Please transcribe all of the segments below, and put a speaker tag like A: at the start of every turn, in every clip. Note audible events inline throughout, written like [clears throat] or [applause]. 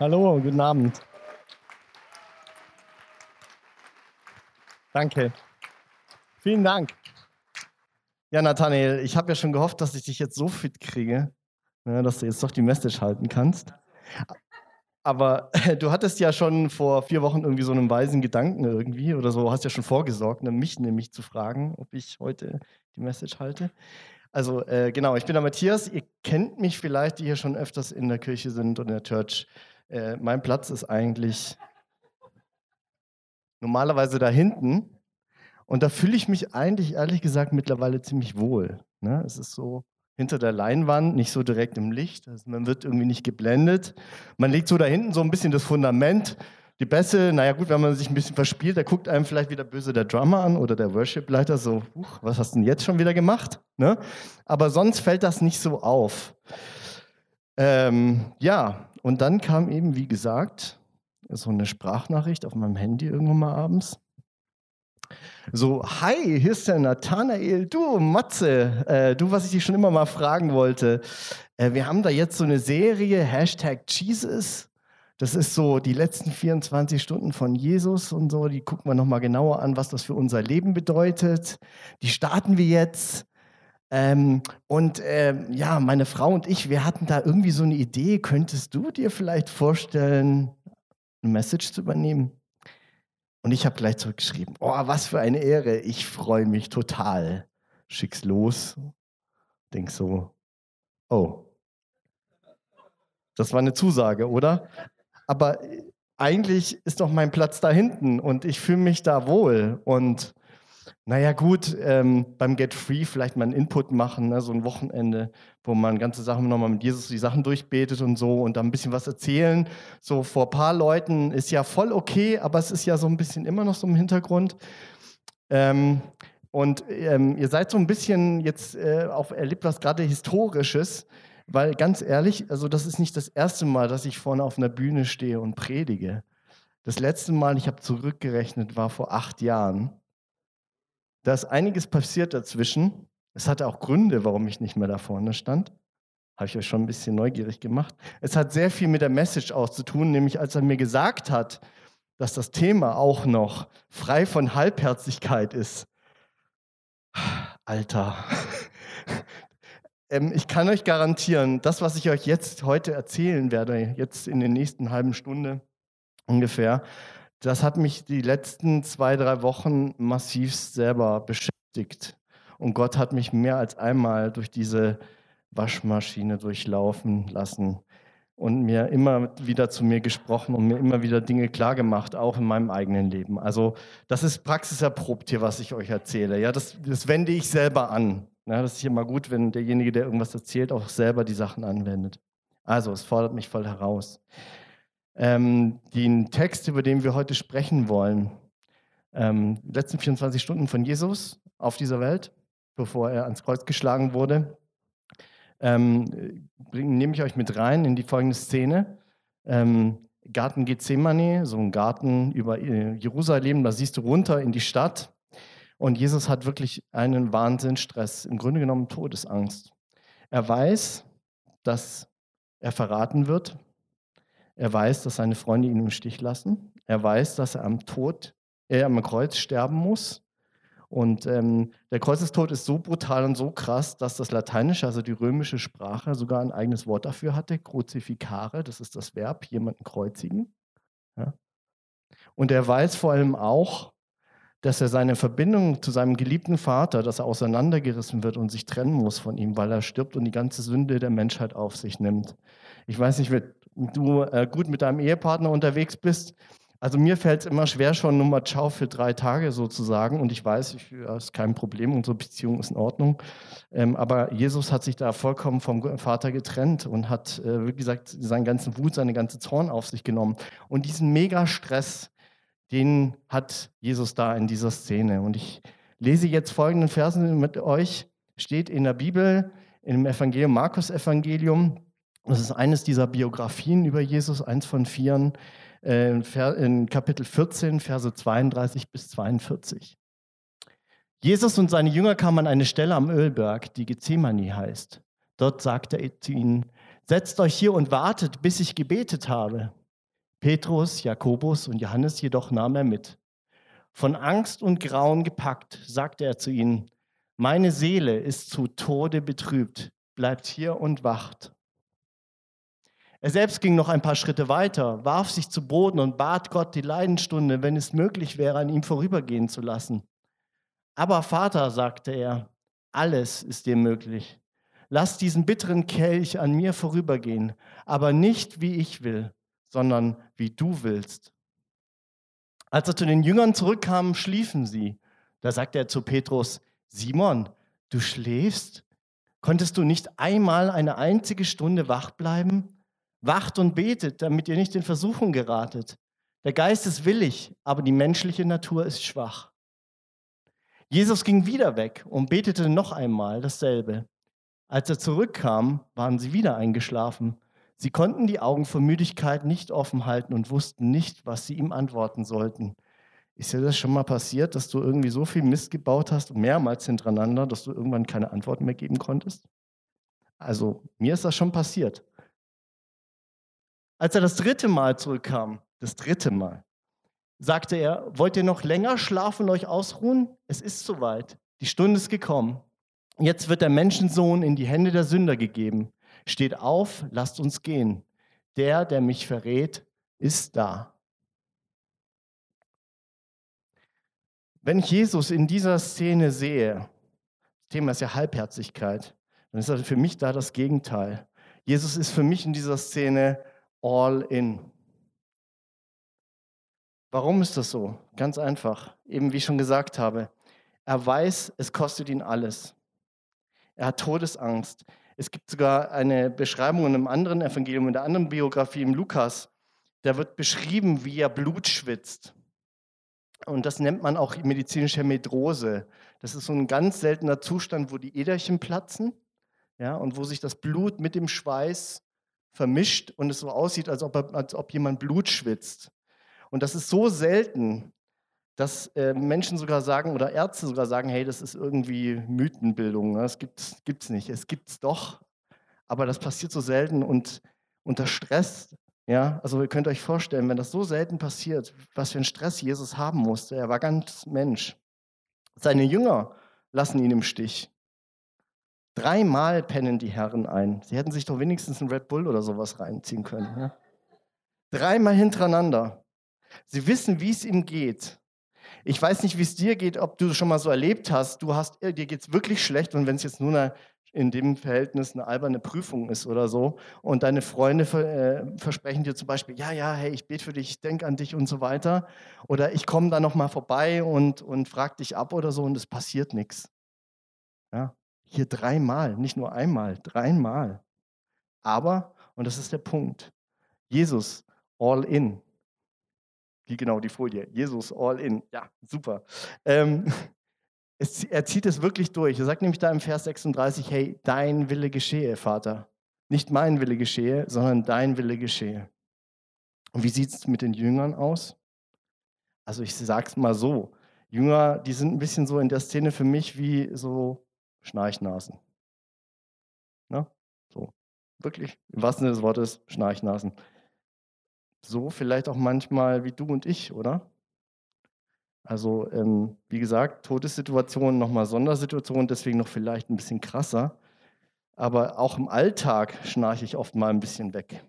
A: Hallo, guten Abend. Danke. Vielen Dank. Ja, Nathanael, ich habe ja schon gehofft, dass ich dich jetzt so fit kriege, ne, dass du jetzt doch die Message halten kannst. Aber [laughs] du hattest ja schon vor vier Wochen irgendwie so einen weisen Gedanken irgendwie oder so, hast ja schon vorgesorgt, ne, mich nämlich zu fragen, ob ich heute die Message halte. Also äh, genau, ich bin der Matthias. Ihr kennt mich vielleicht, die hier schon öfters in der Kirche sind und in der Church. Äh, mein Platz ist eigentlich normalerweise da hinten. Und da fühle ich mich eigentlich, ehrlich gesagt, mittlerweile ziemlich wohl. Ne? Es ist so hinter der Leinwand, nicht so direkt im Licht. Also man wird irgendwie nicht geblendet. Man legt so da hinten so ein bisschen das Fundament. Die Bässe, naja gut, wenn man sich ein bisschen verspielt, da guckt einem vielleicht wieder böse der Drummer an oder der Worship-Leiter so, huch, was hast du denn jetzt schon wieder gemacht? Ne? Aber sonst fällt das nicht so auf. Ähm, ja, und dann kam eben, wie gesagt, so eine Sprachnachricht auf meinem Handy irgendwann mal abends. So, hi, hier ist der Nathanael. Du, Matze, äh, du, was ich dich schon immer mal fragen wollte. Äh, wir haben da jetzt so eine Serie, Hashtag Jesus. Das ist so die letzten 24 Stunden von Jesus und so. Die gucken wir nochmal genauer an, was das für unser Leben bedeutet. Die starten wir jetzt. Ähm, und ähm, ja, meine Frau und ich, wir hatten da irgendwie so eine Idee. Könntest du dir vielleicht vorstellen, eine Message zu übernehmen? Und ich habe gleich zurückgeschrieben, oh, was für eine Ehre, ich freue mich total. Schick's los. Denk so, oh. Das war eine Zusage, oder? Aber eigentlich ist doch mein Platz da hinten und ich fühle mich da wohl. Und naja, gut, ähm, beim Get Free vielleicht mal einen Input machen, ne, so ein Wochenende, wo man ganze Sachen nochmal mit Jesus die Sachen durchbetet und so und dann ein bisschen was erzählen. So vor ein paar Leuten ist ja voll okay, aber es ist ja so ein bisschen immer noch so im Hintergrund. Ähm, und ähm, ihr seid so ein bisschen jetzt äh, auch erlebt was gerade Historisches, weil ganz ehrlich, also das ist nicht das erste Mal, dass ich vorne auf einer Bühne stehe und predige. Das letzte Mal, ich habe zurückgerechnet, war vor acht Jahren. Da ist einiges passiert dazwischen. Es hatte auch Gründe, warum ich nicht mehr da vorne stand. Habe ich euch schon ein bisschen neugierig gemacht. Es hat sehr viel mit der Message auch zu tun, nämlich als er mir gesagt hat, dass das Thema auch noch frei von Halbherzigkeit ist. Alter. [laughs] Ähm, ich kann euch garantieren, das, was ich euch jetzt heute erzählen werde, jetzt in den nächsten halben Stunde ungefähr, das hat mich die letzten zwei, drei Wochen massiv selber beschäftigt. Und Gott hat mich mehr als einmal durch diese Waschmaschine durchlaufen lassen und mir immer wieder zu mir gesprochen und mir immer wieder Dinge klargemacht, auch in meinem eigenen Leben. Also das ist praxiserprobt hier, was ich euch erzähle. Ja, das, das wende ich selber an. Ja, das ist immer gut, wenn derjenige, der irgendwas erzählt, auch selber die Sachen anwendet. Also es fordert mich voll heraus ähm, den Text, über den wir heute sprechen wollen. Ähm, die letzten 24 Stunden von Jesus auf dieser Welt, bevor er ans Kreuz geschlagen wurde, ähm, nehme ich euch mit rein in die folgende Szene. Ähm, Garten Gethsemane, so ein Garten über äh, Jerusalem, da siehst du runter in die Stadt. Und Jesus hat wirklich einen Wahnsinnstress, im Grunde genommen Todesangst. Er weiß, dass er verraten wird, er weiß, dass seine Freunde ihn im Stich lassen. Er weiß, dass er am Tod, er am Kreuz sterben muss. Und ähm, der Kreuzestod ist so brutal und so krass, dass das Lateinische, also die römische Sprache, sogar ein eigenes Wort dafür hatte, crucificare, das ist das Verb, jemanden kreuzigen. Ja. Und er weiß vor allem auch, dass er seine Verbindung zu seinem geliebten Vater, dass er auseinandergerissen wird und sich trennen muss von ihm, weil er stirbt und die ganze Sünde der Menschheit auf sich nimmt. Ich weiß nicht, du äh, gut mit deinem Ehepartner unterwegs bist. Also mir fällt es immer schwer, schon Nummer Ciao für drei Tage sozusagen. Und ich weiß, ich, ja, ist kein Problem, unsere Beziehung ist in Ordnung. Ähm, aber Jesus hat sich da vollkommen vom Vater getrennt und hat, äh, wie gesagt, seinen ganzen Wut, seine ganze Zorn auf sich genommen. Und diesen Mega-Stress, den hat Jesus da in dieser Szene. Und ich lese jetzt folgenden Versen mit euch. Steht in der Bibel, im Evangelium, Markus-Evangelium, das ist eines dieser Biografien über Jesus, eins von vieren, äh, in Kapitel 14, Verse 32 bis 42. Jesus und seine Jünger kamen an eine Stelle am Ölberg, die Gethsemane heißt. Dort sagte er zu ihnen, setzt euch hier und wartet, bis ich gebetet habe. Petrus, Jakobus und Johannes jedoch nahm er mit. Von Angst und Grauen gepackt, sagte er zu ihnen, meine Seele ist zu Tode betrübt, bleibt hier und wacht. Er selbst ging noch ein paar Schritte weiter, warf sich zu Boden und bat Gott die Leidenstunde, wenn es möglich wäre, an ihm vorübergehen zu lassen. Aber Vater, sagte er, alles ist dir möglich. Lass diesen bitteren Kelch an mir vorübergehen, aber nicht wie ich will, sondern wie du willst. Als er zu den Jüngern zurückkam, schliefen sie. Da sagte er zu Petrus, Simon, du schläfst? Konntest du nicht einmal eine einzige Stunde wach bleiben? Wacht und betet, damit ihr nicht in Versuchung geratet. Der Geist ist willig, aber die menschliche Natur ist schwach. Jesus ging wieder weg und betete noch einmal dasselbe. Als er zurückkam, waren sie wieder eingeschlafen. Sie konnten die Augen vor Müdigkeit nicht offen halten und wussten nicht, was sie ihm antworten sollten. Ist dir das schon mal passiert, dass du irgendwie so viel Mist gebaut hast, mehrmals hintereinander, dass du irgendwann keine Antworten mehr geben konntest? Also, mir ist das schon passiert. Als er das dritte Mal zurückkam, das dritte Mal, sagte er, wollt ihr noch länger schlafen und euch ausruhen? Es ist soweit. Die Stunde ist gekommen. Jetzt wird der Menschensohn in die Hände der Sünder gegeben. Steht auf, lasst uns gehen. Der, der mich verrät, ist da. Wenn ich Jesus in dieser Szene sehe, das Thema ist ja Halbherzigkeit, dann ist das für mich da das Gegenteil. Jesus ist für mich in dieser Szene all in. Warum ist das so? Ganz einfach. Eben wie ich schon gesagt habe. Er weiß, es kostet ihn alles. Er hat Todesangst. Es gibt sogar eine Beschreibung in einem anderen Evangelium, in der anderen Biografie im Lukas. Da wird beschrieben, wie er Blut schwitzt. Und das nennt man auch medizinische Medrose. Das ist so ein ganz seltener Zustand, wo die Äderchen platzen ja, und wo sich das Blut mit dem Schweiß vermischt und es so aussieht, als ob, als ob jemand Blut schwitzt. Und das ist so selten, dass äh, Menschen sogar sagen oder Ärzte sogar sagen, hey, das ist irgendwie Mythenbildung, ne? das gibt es nicht. Es gibt es doch, aber das passiert so selten und unter Stress, ja, also ihr könnt euch vorstellen, wenn das so selten passiert, was für einen Stress Jesus haben musste. Er war ganz Mensch. Seine Jünger lassen ihn im Stich. Dreimal pennen die Herren ein. Sie hätten sich doch wenigstens einen Red Bull oder sowas reinziehen können. Ja? Dreimal hintereinander. Sie wissen, wie es ihm geht. Ich weiß nicht, wie es dir geht, ob du schon mal so erlebt hast, du hast, äh, dir geht es wirklich schlecht und wenn es jetzt nur eine, in dem Verhältnis eine alberne Prüfung ist oder so und deine Freunde äh, versprechen dir zum Beispiel, ja, ja, hey, ich bete für dich, ich denke an dich und so weiter oder ich komme da nochmal vorbei und, und frag dich ab oder so und es passiert nichts. Ja, hier dreimal, nicht nur einmal, dreimal. Aber, und das ist der Punkt, Jesus all in. Wie genau die Folie? Jesus all in. Ja, super. Ähm, [laughs] es, er zieht es wirklich durch. Er sagt nämlich da im Vers 36, hey, dein Wille geschehe, Vater. Nicht mein Wille geschehe, sondern dein Wille geschehe. Und wie sieht es mit den Jüngern aus? Also ich sage es mal so, Jünger, die sind ein bisschen so in der Szene für mich wie so Schnarchnasen. Ne? So, wirklich, im wahrsten Sinne des Wortes, Schnarchnasen. So vielleicht auch manchmal wie du und ich, oder? Also, ähm, wie gesagt, Todessituationen, nochmal Sondersituationen, deswegen noch vielleicht ein bisschen krasser. Aber auch im Alltag schnarche ich oft mal ein bisschen weg.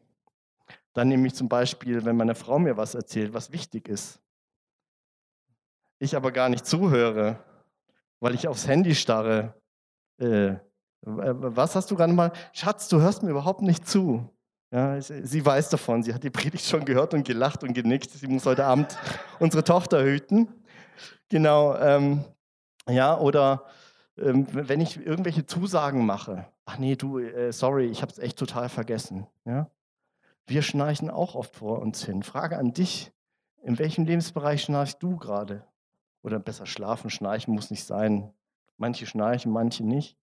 A: Dann nehme ich zum Beispiel, wenn meine Frau mir was erzählt, was wichtig ist. Ich aber gar nicht zuhöre, weil ich aufs Handy starre äh, was hast du gerade mal? Schatz, du hörst mir überhaupt nicht zu. Ja, sie weiß davon, sie hat die Predigt schon gehört und gelacht und genickt. Sie muss heute Abend unsere Tochter hüten. Genau. Ähm, ja, oder ähm, wenn ich irgendwelche Zusagen mache. Ach nee, du, äh, sorry, ich habe es echt total vergessen. Ja? Wir schnarchen auch oft vor uns hin. Frage an dich, in welchem Lebensbereich schnarchst du gerade? Oder besser schlafen, schnarchen muss nicht sein. Manche schnarchen, manche nicht.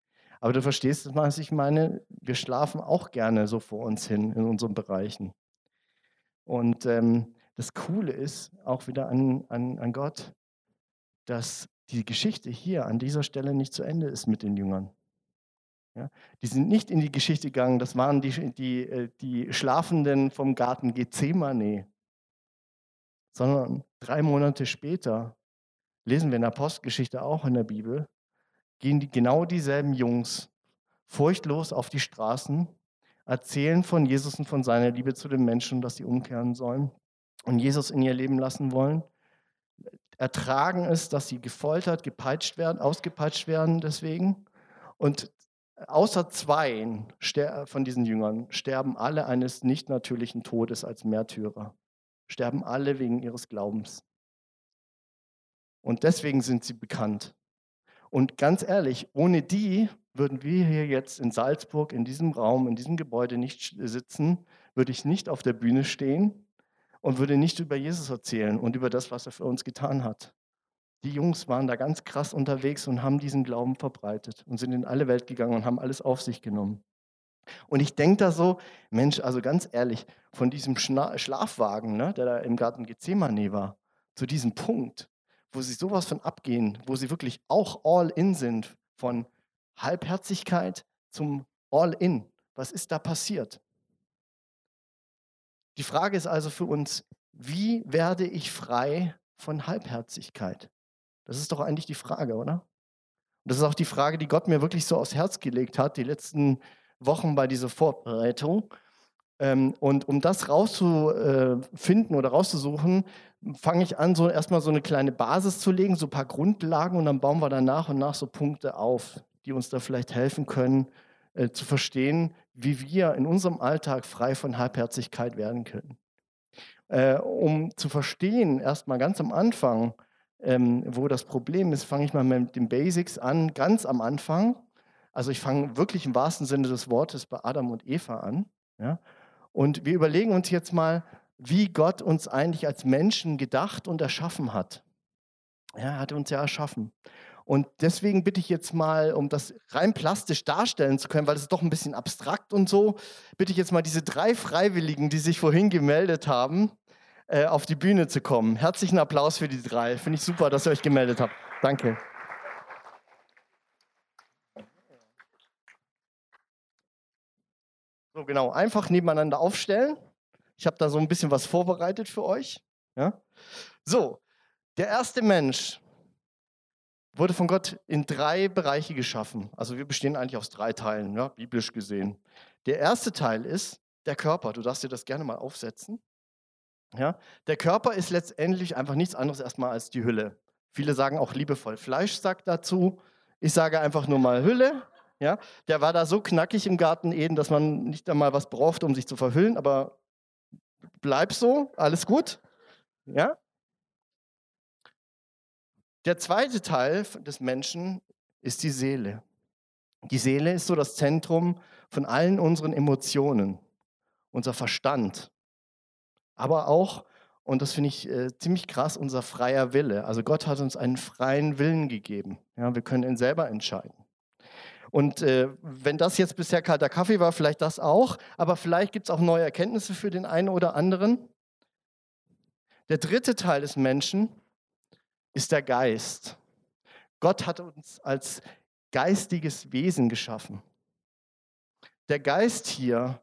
A: Aber du verstehst, was ich meine. Wir schlafen auch gerne so vor uns hin in unseren Bereichen. Und ähm, das Coole ist auch wieder an, an, an Gott, dass die Geschichte hier an dieser Stelle nicht zu Ende ist mit den Jüngern. Ja, die sind nicht in die Geschichte gegangen, das waren die, die, äh, die Schlafenden vom Garten Gethsemane. sondern drei Monate später, lesen wir in der Postgeschichte auch in der Bibel, gehen die, genau dieselben Jungs furchtlos auf die Straßen, erzählen von Jesus und von seiner Liebe zu den Menschen, dass sie umkehren sollen und Jesus in ihr Leben lassen wollen. Ertragen es, dass sie gefoltert, gepeitscht werden, ausgepeitscht werden deswegen. Und außer zwei von diesen Jüngern sterben alle eines nicht natürlichen Todes als Märtyrer. Sterben alle wegen ihres Glaubens. Und deswegen sind sie bekannt. Und ganz ehrlich, ohne die würden wir hier jetzt in Salzburg, in diesem Raum, in diesem Gebäude nicht sitzen, würde ich nicht auf der Bühne stehen und würde nicht über Jesus erzählen und über das, was er für uns getan hat. Die Jungs waren da ganz krass unterwegs und haben diesen Glauben verbreitet und sind in alle Welt gegangen und haben alles auf sich genommen. Und ich denke da so, Mensch, also ganz ehrlich, von diesem Schna Schlafwagen, ne, der da im Garten Gethsemane war, zu diesem Punkt, wo sie sowas von abgehen, wo sie wirklich auch all in sind, von Halbherzigkeit zum all in. Was ist da passiert? Die Frage ist also für uns, wie werde ich frei von Halbherzigkeit? Das ist doch eigentlich die Frage, oder? Und das ist auch die Frage, die Gott mir wirklich so aufs Herz gelegt hat, die letzten Wochen bei dieser Vorbereitung. Ähm, und um das rauszufinden oder rauszusuchen, fange ich an, so erstmal so eine kleine Basis zu legen, so ein paar Grundlagen und dann bauen wir dann nach und nach so Punkte auf, die uns da vielleicht helfen können, äh, zu verstehen, wie wir in unserem Alltag frei von Halbherzigkeit werden können. Äh, um zu verstehen, erstmal ganz am Anfang, ähm, wo das Problem ist, fange ich mal mit den Basics an, ganz am Anfang. Also ich fange wirklich im wahrsten Sinne des Wortes bei Adam und Eva an. Ja? Und wir überlegen uns jetzt mal, wie Gott uns eigentlich als Menschen gedacht und erschaffen hat. er hat uns ja erschaffen. Und deswegen bitte ich jetzt mal, um das rein plastisch darstellen zu können, weil es ist doch ein bisschen abstrakt und so, bitte ich jetzt mal diese drei Freiwilligen, die sich vorhin gemeldet haben, äh, auf die Bühne zu kommen. Herzlichen Applaus für die drei. Finde ich super, dass ihr euch gemeldet habt. Danke. So genau, einfach nebeneinander aufstellen. Ich habe da so ein bisschen was vorbereitet für euch. Ja? So, der erste Mensch, wurde von Gott in drei Bereiche geschaffen. Also wir bestehen eigentlich aus drei Teilen, ja, biblisch gesehen. Der erste Teil ist der Körper. Du darfst dir das gerne mal aufsetzen. Ja, der Körper ist letztendlich einfach nichts anderes erstmal als die Hülle. Viele sagen auch liebevoll Fleischsack dazu. Ich sage einfach nur mal Hülle. Ja, der war da so knackig im Garten Eden, dass man nicht einmal was braucht, um sich zu verhüllen, aber bleib so, alles gut. Ja, der zweite Teil des Menschen ist die Seele. Die Seele ist so das Zentrum von allen unseren Emotionen, unser Verstand, aber auch, und das finde ich äh, ziemlich krass, unser freier Wille. Also Gott hat uns einen freien Willen gegeben. Ja, wir können ihn selber entscheiden. Und äh, wenn das jetzt bisher kalter Kaffee war, vielleicht das auch, aber vielleicht gibt es auch neue Erkenntnisse für den einen oder anderen. Der dritte Teil des Menschen ist der Geist. Gott hat uns als geistiges Wesen geschaffen. Der Geist hier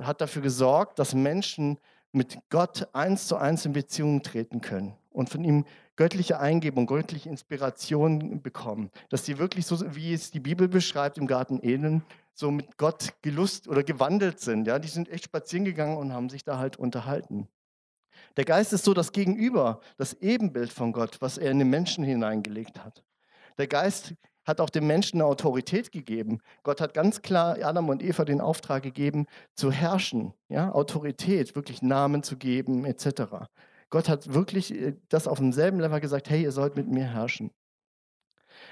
A: hat dafür gesorgt, dass Menschen mit Gott eins zu eins in Beziehung treten können und von ihm göttliche Eingebung, göttliche Inspiration bekommen. Dass sie wirklich so, wie es die Bibel beschreibt im Garten Eden, so mit Gott gelust oder gewandelt sind. Ja, die sind echt spazieren gegangen und haben sich da halt unterhalten. Der Geist ist so das Gegenüber, das Ebenbild von Gott, was er in den Menschen hineingelegt hat. Der Geist hat auch dem Menschen eine Autorität gegeben. Gott hat ganz klar Adam und Eva den Auftrag gegeben, zu herrschen, ja, Autorität, wirklich Namen zu geben, etc. Gott hat wirklich äh, das auf demselben Level gesagt, hey, ihr sollt mit mir herrschen.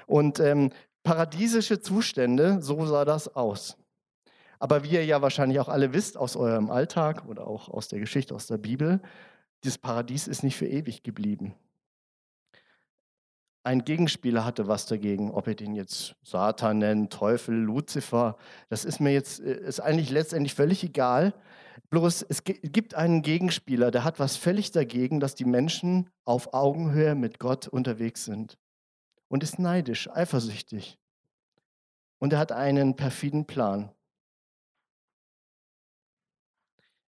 A: Und ähm, paradiesische Zustände, so sah das aus. Aber wie ihr ja wahrscheinlich auch alle wisst aus eurem Alltag oder auch aus der Geschichte, aus der Bibel, dieses Paradies ist nicht für ewig geblieben. Ein Gegenspieler hatte was dagegen, ob er den jetzt Satan nennt, Teufel, Luzifer, das ist mir jetzt, äh, ist eigentlich letztendlich völlig egal. Bloß es gibt einen Gegenspieler, der hat was völlig dagegen, dass die Menschen auf Augenhöhe mit Gott unterwegs sind. Und ist neidisch, eifersüchtig. Und er hat einen perfiden Plan.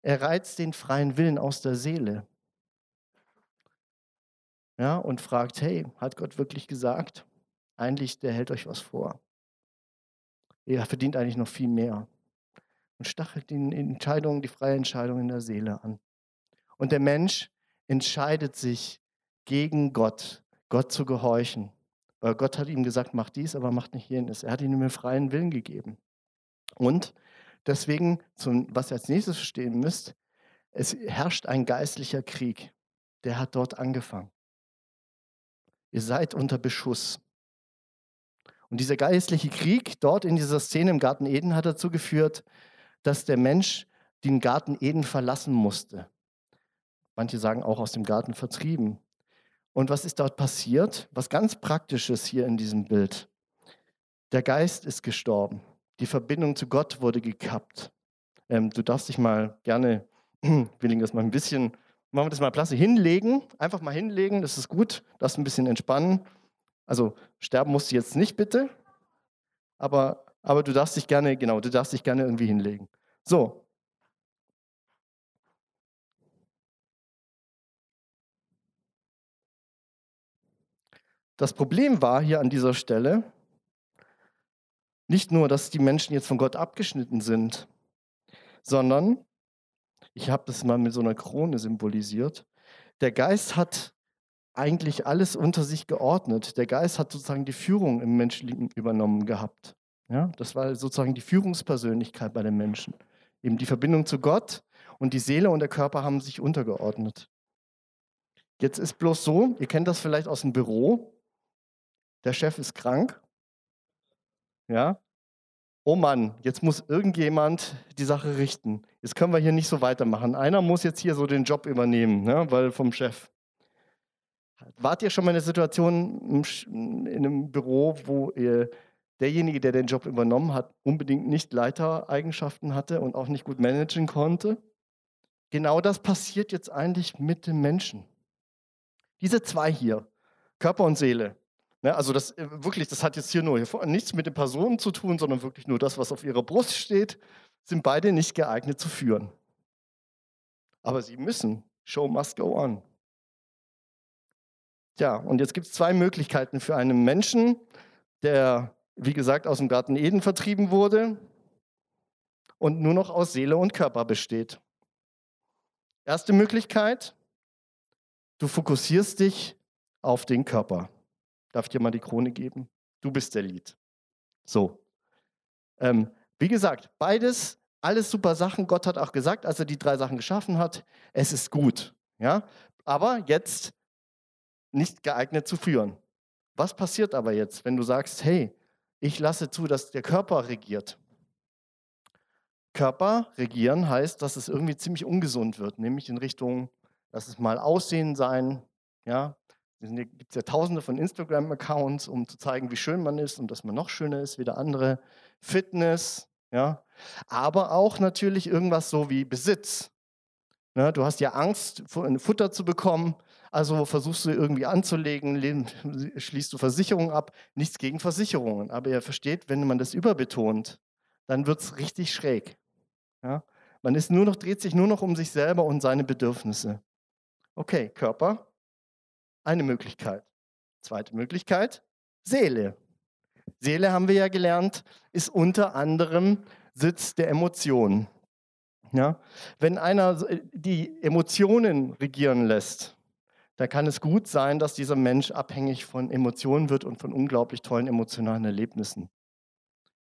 A: Er reizt den freien Willen aus der Seele. Ja, und fragt, hey, hat Gott wirklich gesagt? Eigentlich, der hält euch was vor. Er verdient eigentlich noch viel mehr. Und stachelt die Entscheidung, die freie Entscheidung in der Seele an. Und der Mensch entscheidet sich gegen Gott, Gott zu gehorchen. Weil Gott hat ihm gesagt, mach dies, aber mach nicht jenes. Er hat ihm einen freien Willen gegeben. Und deswegen, was ihr als nächstes verstehen müsst, es herrscht ein geistlicher Krieg. Der hat dort angefangen. Ihr seid unter Beschuss. Und dieser geistliche Krieg dort in dieser Szene im Garten Eden hat dazu geführt, dass der Mensch den Garten Eden verlassen musste. Manche sagen auch aus dem Garten vertrieben. Und was ist dort passiert? Was ganz Praktisches hier in diesem Bild. Der Geist ist gestorben. Die Verbindung zu Gott wurde gekappt. Ähm, du darfst dich mal gerne, [clears throat] will ich das mal ein bisschen, machen wir das mal Platz, hinlegen. Einfach mal hinlegen, das ist gut. Das ein bisschen entspannen. Also sterben musst du jetzt nicht bitte, aber, aber du darfst dich gerne, genau, du darfst dich gerne irgendwie hinlegen. So. Das Problem war hier an dieser Stelle nicht nur, dass die Menschen jetzt von Gott abgeschnitten sind, sondern, ich habe das mal mit so einer Krone symbolisiert, der Geist hat eigentlich alles unter sich geordnet. Der Geist hat sozusagen die Führung im Menschlichen übernommen gehabt. Ja, das war sozusagen die Führungspersönlichkeit bei den Menschen. Eben die Verbindung zu Gott und die Seele und der Körper haben sich untergeordnet. Jetzt ist bloß so, ihr kennt das vielleicht aus dem Büro, der Chef ist krank. Ja? Oh Mann, jetzt muss irgendjemand die Sache richten. Jetzt können wir hier nicht so weitermachen. Einer muss jetzt hier so den Job übernehmen, ne? weil vom Chef. Wart ihr schon mal in einer Situation in einem Büro, wo derjenige, der den Job übernommen hat, unbedingt nicht Leitereigenschaften hatte und auch nicht gut managen konnte? Genau das passiert jetzt eigentlich mit dem Menschen. Diese zwei hier, Körper und Seele. Ne, also das äh, wirklich, das hat jetzt hier nur nichts mit den Personen zu tun, sondern wirklich nur das, was auf ihrer Brust steht, sind beide nicht geeignet zu führen. Aber sie müssen. Show must go on. Tja, und jetzt gibt es zwei Möglichkeiten für einen Menschen, der, wie gesagt, aus dem Garten Eden vertrieben wurde und nur noch aus Seele und Körper besteht. Erste Möglichkeit, du fokussierst dich auf den Körper. Darf dir mal die Krone geben? Du bist der Lied. So. Ähm, wie gesagt, beides, alles super Sachen. Gott hat auch gesagt, als er die drei Sachen geschaffen hat, es ist gut. Ja? Aber jetzt nicht geeignet zu führen. Was passiert aber jetzt, wenn du sagst, hey, ich lasse zu, dass der Körper regiert? Körper regieren heißt, dass es irgendwie ziemlich ungesund wird, nämlich in Richtung, dass es mal Aussehen sein, ja, es gibt ja tausende von Instagram-Accounts, um zu zeigen, wie schön man ist und dass man noch schöner ist wie der andere. Fitness, ja. Aber auch natürlich irgendwas so wie Besitz. Ja, du hast ja Angst, Futter zu bekommen, also versuchst du irgendwie anzulegen, schließt du Versicherungen ab. Nichts gegen Versicherungen, aber ihr versteht, wenn man das überbetont, dann wird es richtig schräg. Ja? Man ist nur noch, dreht sich nur noch um sich selber und seine Bedürfnisse. Okay, Körper, eine Möglichkeit. Zweite Möglichkeit, Seele. Seele haben wir ja gelernt, ist unter anderem Sitz der Emotionen. Ja? Wenn einer die Emotionen regieren lässt, dann kann es gut sein, dass dieser Mensch abhängig von Emotionen wird und von unglaublich tollen emotionalen Erlebnissen.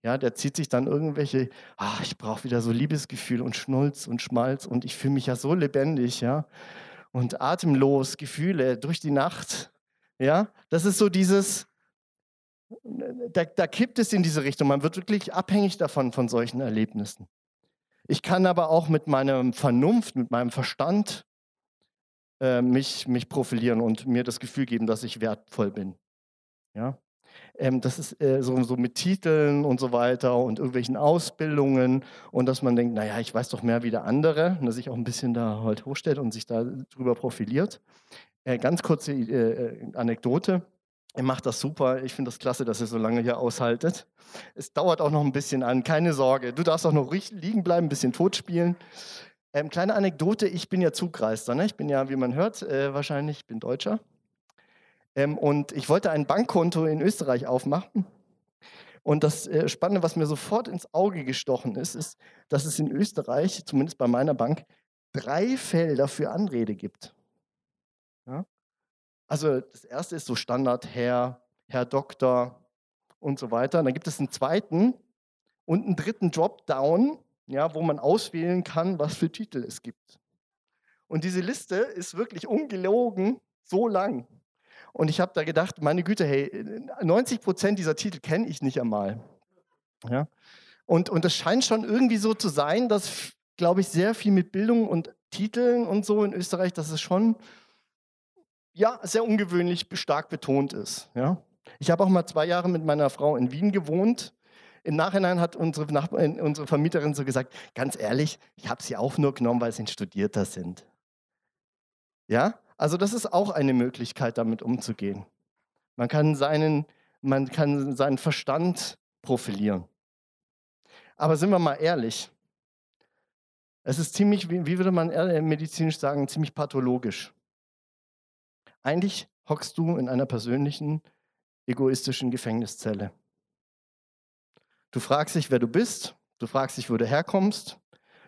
A: Ja, der zieht sich dann irgendwelche, ach, ich brauche wieder so Liebesgefühl und Schnulz und Schmalz und ich fühle mich ja so lebendig, ja und atemlos Gefühle durch die Nacht. Ja, das ist so dieses, da, da kippt es in diese Richtung. Man wird wirklich abhängig davon, von solchen Erlebnissen. Ich kann aber auch mit meiner Vernunft, mit meinem Verstand äh, mich, mich profilieren und mir das Gefühl geben, dass ich wertvoll bin. Ja? Ähm, das ist äh, so, so mit Titeln und so weiter und irgendwelchen Ausbildungen und dass man denkt, naja, ich weiß doch mehr wie der andere, und dass sich auch ein bisschen da halt hochstellt und sich da drüber profiliert. Äh, ganz kurze äh, äh, Anekdote. Er macht das super. Ich finde das klasse, dass ihr so lange hier aushaltet. Es dauert auch noch ein bisschen an, keine Sorge. Du darfst auch noch liegen bleiben, ein bisschen tot spielen. Ähm, kleine Anekdote, ich bin ja Zugreister. Ne? Ich bin ja, wie man hört, äh, wahrscheinlich, ich bin Deutscher. Ähm, und ich wollte ein Bankkonto in Österreich aufmachen. Und das äh, Spannende, was mir sofort ins Auge gestochen ist, ist, dass es in Österreich, zumindest bei meiner Bank, drei Felder für Anrede gibt. Ja? Also das erste ist so Standard Herr, Herr Doktor und so weiter. dann gibt es einen zweiten und einen dritten Dropdown, ja, wo man auswählen kann, was für Titel es gibt. Und diese Liste ist wirklich ungelogen so lang. Und ich habe da gedacht, meine Güte, hey, 90 Prozent dieser Titel kenne ich nicht einmal. Ja? Und, und das scheint schon irgendwie so zu sein, dass, glaube ich, sehr viel mit Bildung und Titeln und so in Österreich, dass es schon ja, sehr ungewöhnlich stark betont ist. Ja? Ich habe auch mal zwei Jahre mit meiner Frau in Wien gewohnt. Im Nachhinein hat unsere, Nachbarin, unsere Vermieterin so gesagt, ganz ehrlich, ich habe sie auch nur genommen, weil sie ein Studierter sind. Ja, also das ist auch eine Möglichkeit, damit umzugehen. Man kann seinen, man kann seinen Verstand profilieren. Aber sind wir mal ehrlich, es ist ziemlich, wie würde man medizinisch sagen, ziemlich pathologisch. Eigentlich hockst du in einer persönlichen, egoistischen Gefängniszelle. Du fragst dich, wer du bist, du fragst dich, wo du herkommst,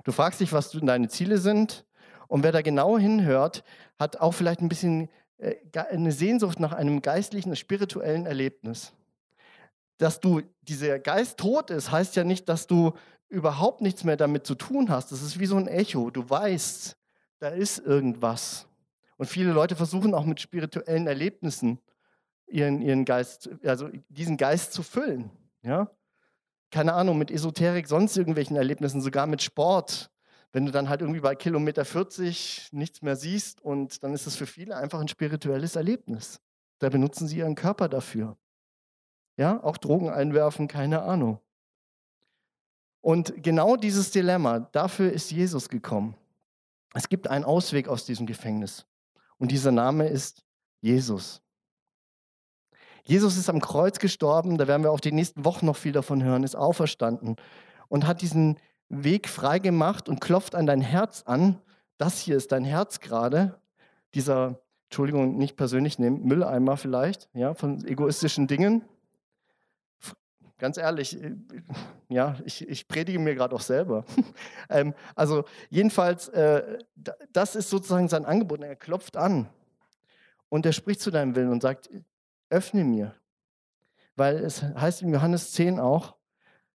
A: du fragst dich, was deine Ziele sind. Und wer da genau hinhört, hat auch vielleicht ein bisschen äh, eine Sehnsucht nach einem geistlichen, spirituellen Erlebnis. Dass du dieser Geist tot ist, heißt ja nicht, dass du überhaupt nichts mehr damit zu tun hast. Das ist wie so ein Echo. Du weißt, da ist irgendwas. Und viele Leute versuchen auch mit spirituellen Erlebnissen ihren, ihren Geist, also diesen Geist zu füllen. Ja? Keine Ahnung, mit Esoterik, sonst irgendwelchen Erlebnissen, sogar mit Sport. Wenn du dann halt irgendwie bei Kilometer 40 nichts mehr siehst und dann ist es für viele einfach ein spirituelles Erlebnis. Da benutzen sie ihren Körper dafür. Ja, auch Drogen einwerfen, keine Ahnung. Und genau dieses Dilemma, dafür ist Jesus gekommen. Es gibt einen Ausweg aus diesem Gefängnis. Und dieser Name ist Jesus. Jesus ist am Kreuz gestorben, da werden wir auf die nächsten Wochen noch viel davon hören, ist auferstanden und hat diesen Weg frei gemacht und klopft an dein Herz an. Das hier ist dein Herz gerade. Dieser, Entschuldigung, nicht persönlich nehmen, Mülleimer vielleicht, ja, von egoistischen Dingen. Ganz ehrlich, äh, ja, ich, ich predige mir gerade auch selber. [laughs] ähm, also jedenfalls, äh, das ist sozusagen sein Angebot. Er klopft an und er spricht zu deinem Willen und sagt, öffne mir. Weil es heißt in Johannes 10 auch,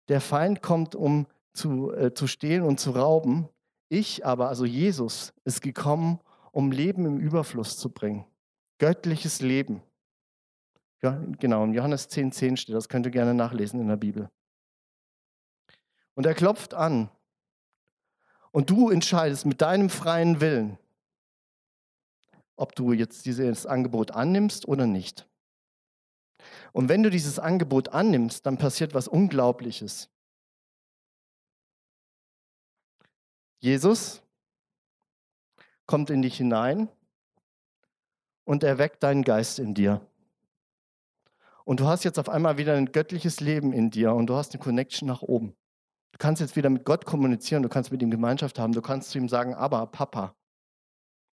A: der Feind kommt, um zu, äh, zu stehlen und zu rauben. Ich aber, also Jesus, ist gekommen, um Leben im Überfluss zu bringen. Göttliches Leben. Ja, genau, in Johannes 10, 10 steht, das könnt ihr gerne nachlesen in der Bibel. Und er klopft an. Und du entscheidest mit deinem freien Willen, ob du jetzt dieses Angebot annimmst oder nicht. Und wenn du dieses Angebot annimmst, dann passiert was Unglaubliches. Jesus kommt in dich hinein und erweckt deinen Geist in dir. Und du hast jetzt auf einmal wieder ein göttliches Leben in dir und du hast eine Connection nach oben. Du kannst jetzt wieder mit Gott kommunizieren, du kannst mit ihm Gemeinschaft haben, du kannst zu ihm sagen, aber Papa.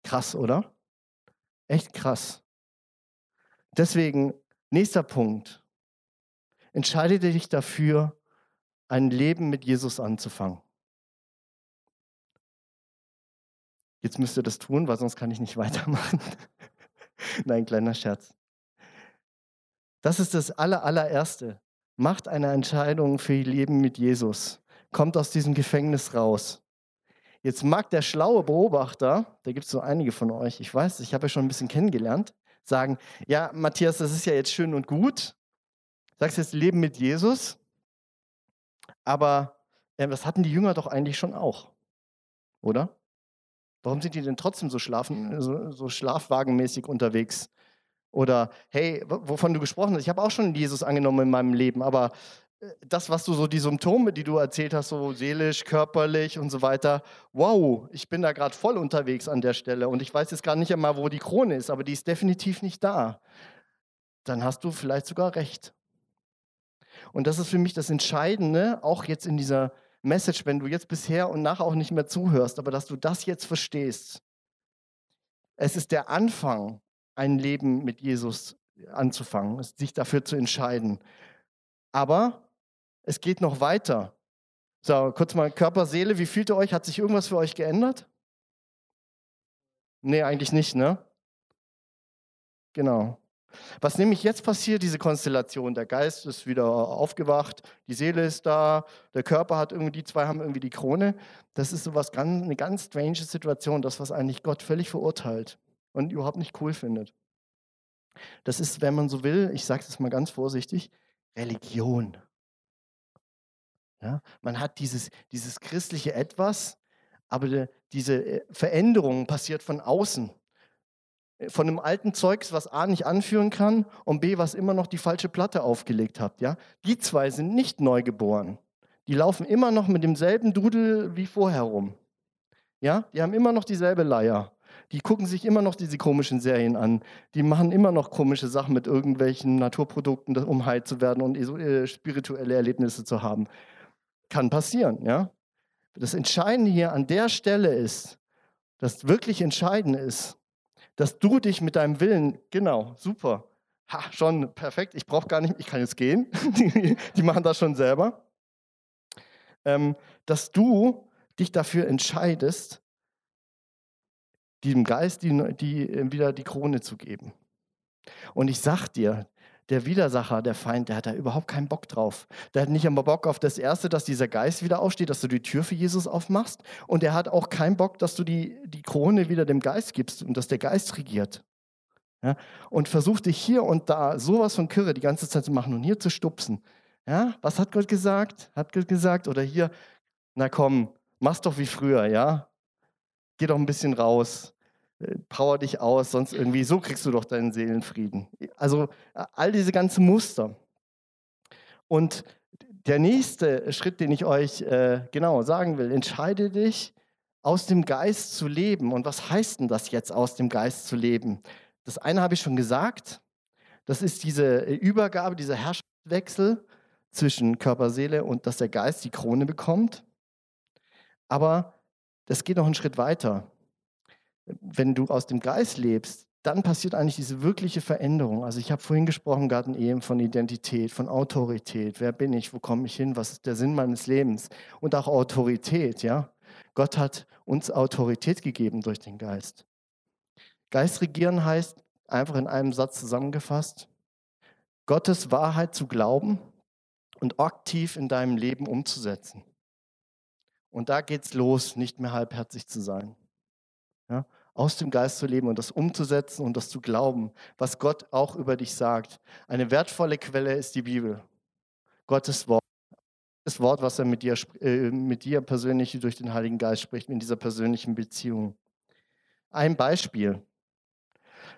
A: Krass, oder? Echt krass. Deswegen, nächster Punkt. Entscheide dich dafür, ein Leben mit Jesus anzufangen. Jetzt müsst ihr das tun, weil sonst kann ich nicht [laughs] weitermachen. Nein, kleiner Scherz. Das ist das aller, allererste. Macht eine Entscheidung für ihr Leben mit Jesus. Kommt aus diesem Gefängnis raus. Jetzt mag der schlaue Beobachter, da gibt es so einige von euch, ich weiß, ich habe ja schon ein bisschen kennengelernt, sagen, ja, Matthias, das ist ja jetzt schön und gut. Sagst jetzt Leben mit Jesus, aber äh, das hatten die Jünger doch eigentlich schon auch, oder? Warum sind die denn trotzdem so, schlafen, so, so schlafwagenmäßig unterwegs? Oder hey, wovon du gesprochen hast, ich habe auch schon Jesus angenommen in meinem Leben, aber äh, das, was du so, die Symptome, die du erzählt hast, so seelisch, körperlich und so weiter, wow, ich bin da gerade voll unterwegs an der Stelle und ich weiß jetzt gar nicht einmal, wo die Krone ist, aber die ist definitiv nicht da. Dann hast du vielleicht sogar recht. Und das ist für mich das Entscheidende, auch jetzt in dieser Message, wenn du jetzt bisher und nachher auch nicht mehr zuhörst, aber dass du das jetzt verstehst. Es ist der Anfang ein Leben mit Jesus anzufangen, sich dafür zu entscheiden. Aber es geht noch weiter. So, kurz mal Körper, Seele, wie fühlt ihr euch? Hat sich irgendwas für euch geändert? Nee, eigentlich nicht, ne? Genau. Was nämlich jetzt passiert, diese Konstellation, der Geist ist wieder aufgewacht, die Seele ist da, der Körper hat irgendwie, die zwei haben irgendwie die Krone. Das ist sowas ganz, eine ganz strange Situation, das, was eigentlich Gott völlig verurteilt und überhaupt nicht cool findet. Das ist, wenn man so will, ich sage es mal ganz vorsichtig, Religion. Ja, man hat dieses, dieses christliche Etwas, aber diese äh, Veränderung passiert von außen. Von einem alten Zeugs, was A nicht anführen kann und B, was immer noch die falsche Platte aufgelegt hat. Ja? Die zwei sind nicht neu geboren. Die laufen immer noch mit demselben Dudel wie vorher rum. Ja? Die haben immer noch dieselbe Leier. Die gucken sich immer noch diese komischen Serien an. Die machen immer noch komische Sachen mit irgendwelchen Naturprodukten, um heil zu werden und äh, spirituelle Erlebnisse zu haben. Kann passieren, ja. Das Entscheidende hier an der Stelle ist, das wirklich Entscheidende ist, dass du dich mit deinem Willen, genau, super, ha, schon perfekt, ich brauche gar nicht, ich kann jetzt gehen, [laughs] die, die machen das schon selber, ähm, dass du dich dafür entscheidest, diesem Geist die, die, äh, wieder die Krone zu geben. Und ich sag dir, der Widersacher, der Feind, der hat da überhaupt keinen Bock drauf. Der hat nicht einmal Bock auf das Erste, dass dieser Geist wieder aufsteht, dass du die Tür für Jesus aufmachst. Und er hat auch keinen Bock, dass du die, die Krone wieder dem Geist gibst und dass der Geist regiert. Ja? Und versucht dich hier und da sowas von Kürre die ganze Zeit zu machen und hier zu stupsen. Ja? Was hat Gott gesagt? Hat Gott gesagt? Oder hier, na komm, mach's doch wie früher, ja? Geh doch ein bisschen raus power dich aus, sonst irgendwie, so kriegst du doch deinen Seelenfrieden. Also all diese ganzen Muster. Und der nächste Schritt, den ich euch äh, genau sagen will, entscheide dich, aus dem Geist zu leben. Und was heißt denn das jetzt, aus dem Geist zu leben? Das eine habe ich schon gesagt. Das ist diese Übergabe, dieser Herrschaftswechsel zwischen Körper, Seele und dass der Geist die Krone bekommt. Aber das geht noch einen Schritt weiter wenn du aus dem Geist lebst, dann passiert eigentlich diese wirkliche Veränderung. Also ich habe vorhin gesprochen, Garten eben von Identität, von Autorität. Wer bin ich? Wo komme ich hin? Was ist der Sinn meines Lebens? Und auch Autorität, ja. Gott hat uns Autorität gegeben durch den Geist. Geist regieren heißt, einfach in einem Satz zusammengefasst, Gottes Wahrheit zu glauben und aktiv in deinem Leben umzusetzen. Und da geht's los, nicht mehr halbherzig zu sein. Ja? Aus dem Geist zu leben und das umzusetzen und das zu glauben, was Gott auch über dich sagt. Eine wertvolle Quelle ist die Bibel, Gottes Wort. Das Wort, was er mit dir, äh, mit dir persönlich durch den Heiligen Geist spricht, in dieser persönlichen Beziehung. Ein Beispiel.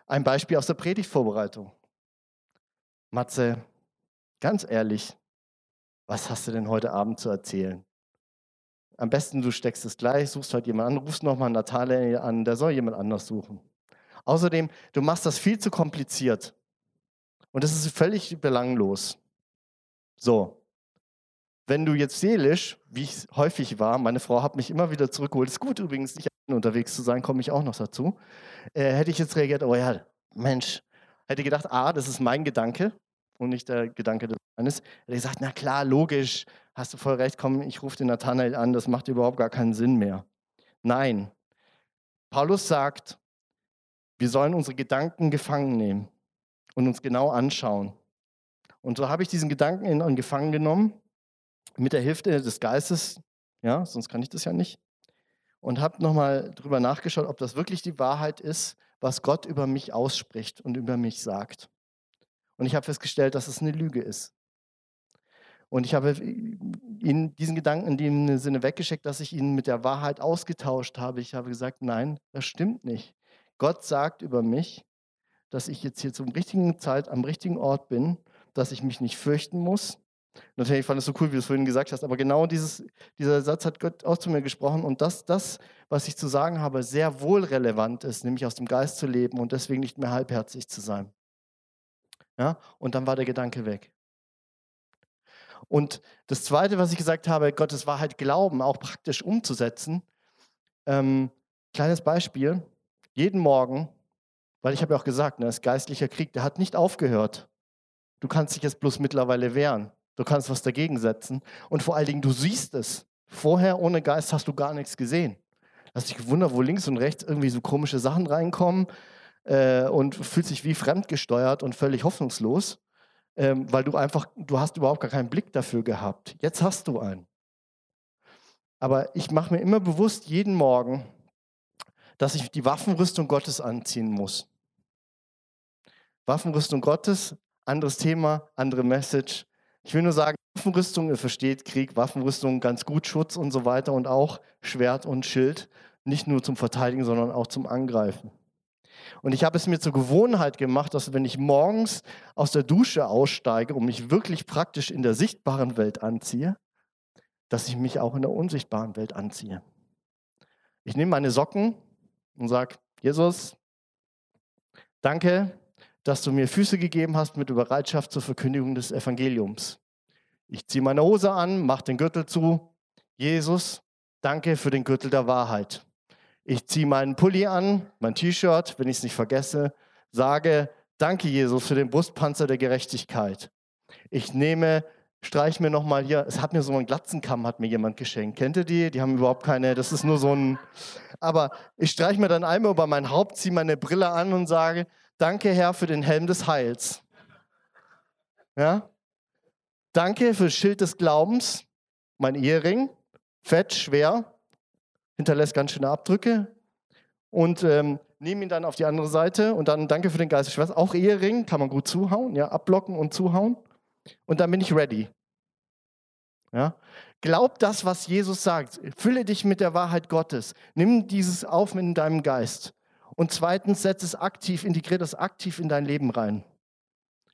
A: Ein Beispiel aus der Predigtvorbereitung. Matze, ganz ehrlich, was hast du denn heute Abend zu erzählen? Am besten, du steckst es gleich, suchst halt jemand an, rufst nochmal Natalia an, der soll jemand anders suchen. Außerdem, du machst das viel zu kompliziert. Und das ist völlig belanglos. So. Wenn du jetzt seelisch, wie ich häufig war, meine Frau hat mich immer wieder zurückgeholt, ist gut übrigens, nicht unterwegs zu sein, komme ich auch noch dazu, äh, hätte ich jetzt reagiert, oh ja, Mensch, hätte gedacht, ah, das ist mein Gedanke und nicht der Gedanke des Mannes. Hätte gesagt, na klar, logisch, hast du voll recht, komm, ich rufe den Nathanael an, das macht überhaupt gar keinen Sinn mehr. Nein, Paulus sagt, wir sollen unsere Gedanken gefangen nehmen und uns genau anschauen. Und so habe ich diesen Gedanken in Gefangen genommen, mit der Hilfe des Geistes, ja, sonst kann ich das ja nicht, und habe nochmal drüber nachgeschaut, ob das wirklich die Wahrheit ist, was Gott über mich ausspricht und über mich sagt. Und ich habe festgestellt, dass es eine Lüge ist. Und ich habe ihn diesen Gedanken in dem Sinne weggeschickt, dass ich ihn mit der Wahrheit ausgetauscht habe. Ich habe gesagt, nein, das stimmt nicht. Gott sagt über mich, dass ich jetzt hier zum richtigen Zeit am richtigen Ort bin, dass ich mich nicht fürchten muss. Natürlich fand ich es so cool, wie du es vorhin gesagt hast, aber genau dieses, dieser Satz hat Gott auch zu mir gesprochen und dass das, was ich zu sagen habe, sehr wohl relevant ist, nämlich aus dem Geist zu leben und deswegen nicht mehr halbherzig zu sein. Ja? Und dann war der Gedanke weg. Und das Zweite, was ich gesagt habe, Gottes Wahrheit glauben, auch praktisch umzusetzen. Ähm, kleines Beispiel. Jeden Morgen, Weil ich habe ja auch gesagt, ne, das ist geistlicher Krieg, der hat nicht aufgehört. Du kannst dich jetzt bloß mittlerweile wehren. Du kannst was dagegen setzen. Und vor allen Dingen, du siehst es. Vorher ohne Geist hast du gar nichts gesehen. Hast dich gewundert, wo links und rechts irgendwie so komische Sachen reinkommen äh, und fühlt sich wie fremdgesteuert und völlig hoffnungslos, ähm, weil du einfach, du hast überhaupt gar keinen Blick dafür gehabt. Jetzt hast du einen. Aber ich mache mir immer bewusst jeden Morgen, dass ich die Waffenrüstung Gottes anziehen muss. Waffenrüstung Gottes, anderes Thema, andere Message. Ich will nur sagen, Waffenrüstung, ihr versteht Krieg, Waffenrüstung ganz gut, Schutz und so weiter und auch Schwert und Schild, nicht nur zum Verteidigen, sondern auch zum Angreifen. Und ich habe es mir zur Gewohnheit gemacht, dass wenn ich morgens aus der Dusche aussteige und mich wirklich praktisch in der sichtbaren Welt anziehe, dass ich mich auch in der unsichtbaren Welt anziehe. Ich nehme meine Socken und sage, Jesus, danke, dass du mir Füße gegeben hast mit Bereitschaft zur Verkündigung des Evangeliums. Ich ziehe meine Hose an, mache den Gürtel zu. Jesus, danke für den Gürtel der Wahrheit. Ich ziehe meinen Pulli an, mein T-Shirt, wenn ich es nicht vergesse, sage, danke Jesus für den Brustpanzer der Gerechtigkeit. Ich nehme, streich mir nochmal hier, es hat mir so einen Glatzenkamm, hat mir jemand geschenkt. Kennt ihr die? Die haben überhaupt keine, das ist nur so ein, aber ich streiche mir dann einmal über mein Haupt, ziehe meine Brille an und sage, danke Herr für den Helm des Heils. Ja? Danke für das Schild des Glaubens, mein Ehering, fett, schwer, hinterlässt ganz schöne Abdrücke und ähm, nehme ihn dann auf die andere Seite und dann danke für den Geist Schwester. Auch Ehering kann man gut zuhauen, ja, abblocken und zuhauen und dann bin ich ready. Ja? Glaub das, was Jesus sagt. Fülle dich mit der Wahrheit Gottes. Nimm dieses auf in deinem Geist. Und zweitens, setz es aktiv, integriere das aktiv in dein Leben rein.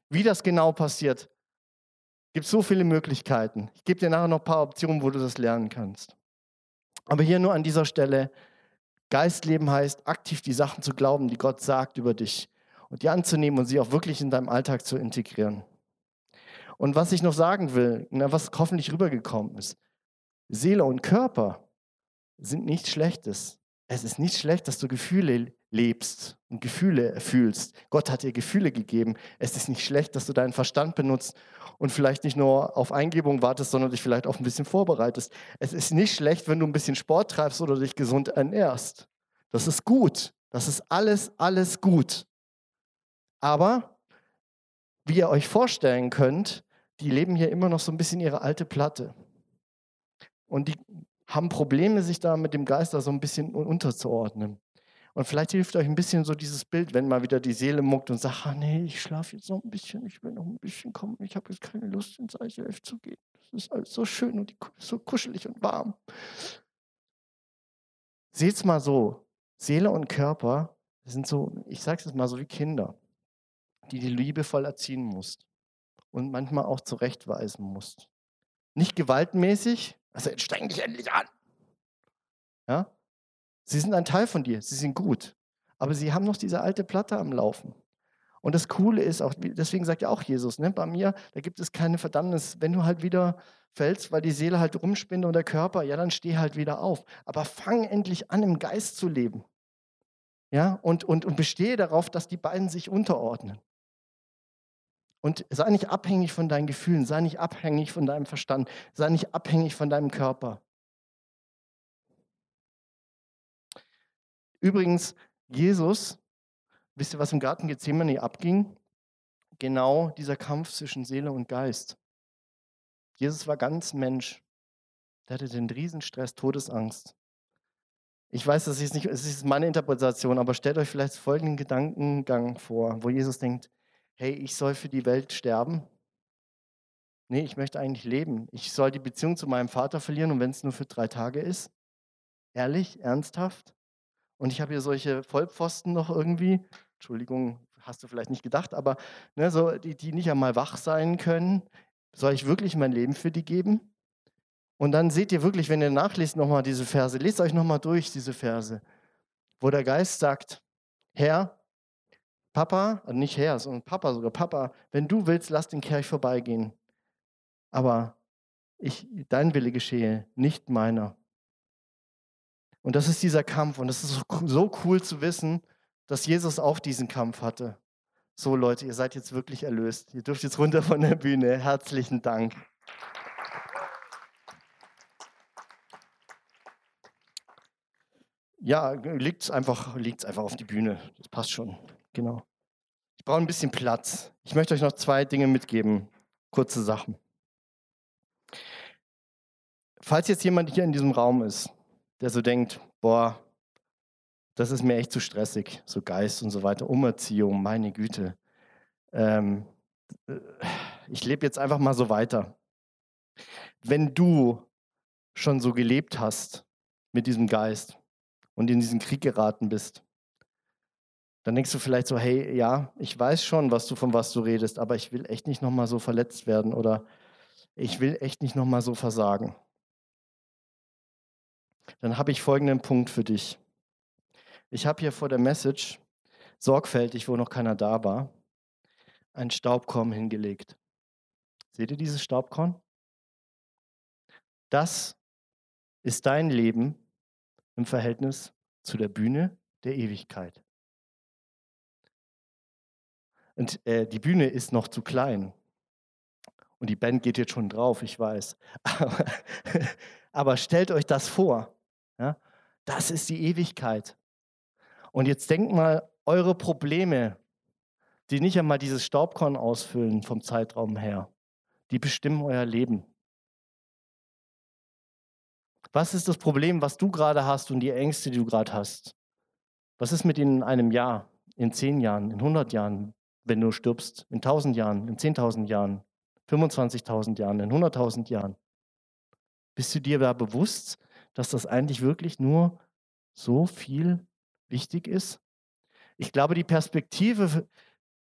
A: Wie das genau passiert, gibt so viele Möglichkeiten. Ich gebe dir nachher noch ein paar Optionen, wo du das lernen kannst. Aber hier nur an dieser Stelle, Geistleben heißt, aktiv die Sachen zu glauben, die Gott sagt über dich und die anzunehmen und sie auch wirklich in deinem Alltag zu integrieren. Und was ich noch sagen will, was hoffentlich rübergekommen ist, Seele und Körper sind nichts Schlechtes. Es ist nicht schlecht, dass du Gefühle lebst und Gefühle fühlst. Gott hat dir Gefühle gegeben. Es ist nicht schlecht, dass du deinen Verstand benutzt und vielleicht nicht nur auf Eingebung wartest, sondern dich vielleicht auch ein bisschen vorbereitest. Es ist nicht schlecht, wenn du ein bisschen Sport treibst oder dich gesund ernährst. Das ist gut. Das ist alles, alles gut. Aber wie ihr euch vorstellen könnt, die leben hier immer noch so ein bisschen ihre alte Platte. Und die haben Probleme, sich da mit dem Geist da so ein bisschen unterzuordnen. Und vielleicht hilft euch ein bisschen so dieses Bild, wenn mal wieder die Seele muckt und sagt, ah, nee, ich schlafe jetzt noch ein bisschen, ich will noch ein bisschen kommen, ich habe jetzt keine Lust ins ICF zu gehen. Das ist alles so schön und so kuschelig und warm. Seht's mal so, Seele und Körper sind so, ich sage es mal so wie Kinder, die du liebevoll erziehen musst und manchmal auch zurechtweisen musst. Nicht gewaltmäßig, also jetzt streng dich endlich an. Ja? Sie sind ein Teil von dir, sie sind gut, aber sie haben noch diese alte Platte am Laufen. Und das Coole ist auch, deswegen sagt ja auch Jesus, ne, bei mir, da gibt es keine Verdammnis. Wenn du halt wieder fällst, weil die Seele halt rumspinnt und der Körper, ja, dann steh halt wieder auf. Aber fang endlich an, im Geist zu leben. Ja, und, und, und bestehe darauf, dass die beiden sich unterordnen. Und sei nicht abhängig von deinen Gefühlen, sei nicht abhängig von deinem Verstand, sei nicht abhängig von deinem Körper. Übrigens, Jesus, wisst ihr, was im Garten Gethsemane abging? Genau dieser Kampf zwischen Seele und Geist. Jesus war ganz Mensch. Der hatte den Riesenstress, Todesangst. Ich weiß, das ist nicht, es ist meine Interpretation, aber stellt euch vielleicht folgenden Gedankengang vor, wo Jesus denkt, hey, ich soll für die Welt sterben. Nee, ich möchte eigentlich leben. Ich soll die Beziehung zu meinem Vater verlieren und wenn es nur für drei Tage ist. Ehrlich, ernsthaft? Und ich habe hier solche Vollpfosten noch irgendwie, Entschuldigung, hast du vielleicht nicht gedacht, aber ne, so, die, die nicht einmal wach sein können. Soll ich wirklich mein Leben für die geben? Und dann seht ihr wirklich, wenn ihr nachlest nochmal diese Verse, lest euch nochmal durch diese Verse, wo der Geist sagt, Herr, Papa, also nicht Herr, sondern Papa sogar, Papa, wenn du willst, lass den Kerch vorbeigehen. Aber ich, dein Wille geschehe, nicht meiner. Und das ist dieser Kampf. Und das ist so cool zu wissen, dass Jesus auch diesen Kampf hatte. So Leute, ihr seid jetzt wirklich erlöst. Ihr dürft jetzt runter von der Bühne. Herzlichen Dank. Ja, liegt es einfach, liegt's einfach auf die Bühne. Das passt schon. Genau. Ich brauche ein bisschen Platz. Ich möchte euch noch zwei Dinge mitgeben. Kurze Sachen. Falls jetzt jemand hier in diesem Raum ist, der so denkt, boah, das ist mir echt zu stressig, so Geist und so weiter, Umerziehung, meine Güte. Ähm, äh, ich lebe jetzt einfach mal so weiter. Wenn du schon so gelebt hast mit diesem Geist und in diesen Krieg geraten bist, dann denkst du vielleicht so, hey, ja, ich weiß schon, was du von was du redest, aber ich will echt nicht nochmal so verletzt werden oder ich will echt nicht nochmal so versagen. Dann habe ich folgenden Punkt für dich. Ich habe hier vor der Message sorgfältig, wo noch keiner da war, ein Staubkorn hingelegt. Seht ihr dieses Staubkorn? Das ist dein Leben im Verhältnis zu der Bühne der Ewigkeit. Und äh, die Bühne ist noch zu klein. Und die Band geht jetzt schon drauf, ich weiß. [laughs] Aber, aber stellt euch das vor. Ja? Das ist die Ewigkeit. Und jetzt denkt mal, eure Probleme, die nicht einmal dieses Staubkorn ausfüllen vom Zeitraum her, die bestimmen euer Leben. Was ist das Problem, was du gerade hast und die Ängste, die du gerade hast? Was ist mit ihnen in einem Jahr, in zehn Jahren, in 100 Jahren, wenn du stirbst, in 1000 Jahren, in 10.000 Jahren, 25.000 Jahren, in 100.000 Jahren? Bist du dir da bewusst, dass das eigentlich wirklich nur so viel wichtig ist. Ich glaube, die Perspektive,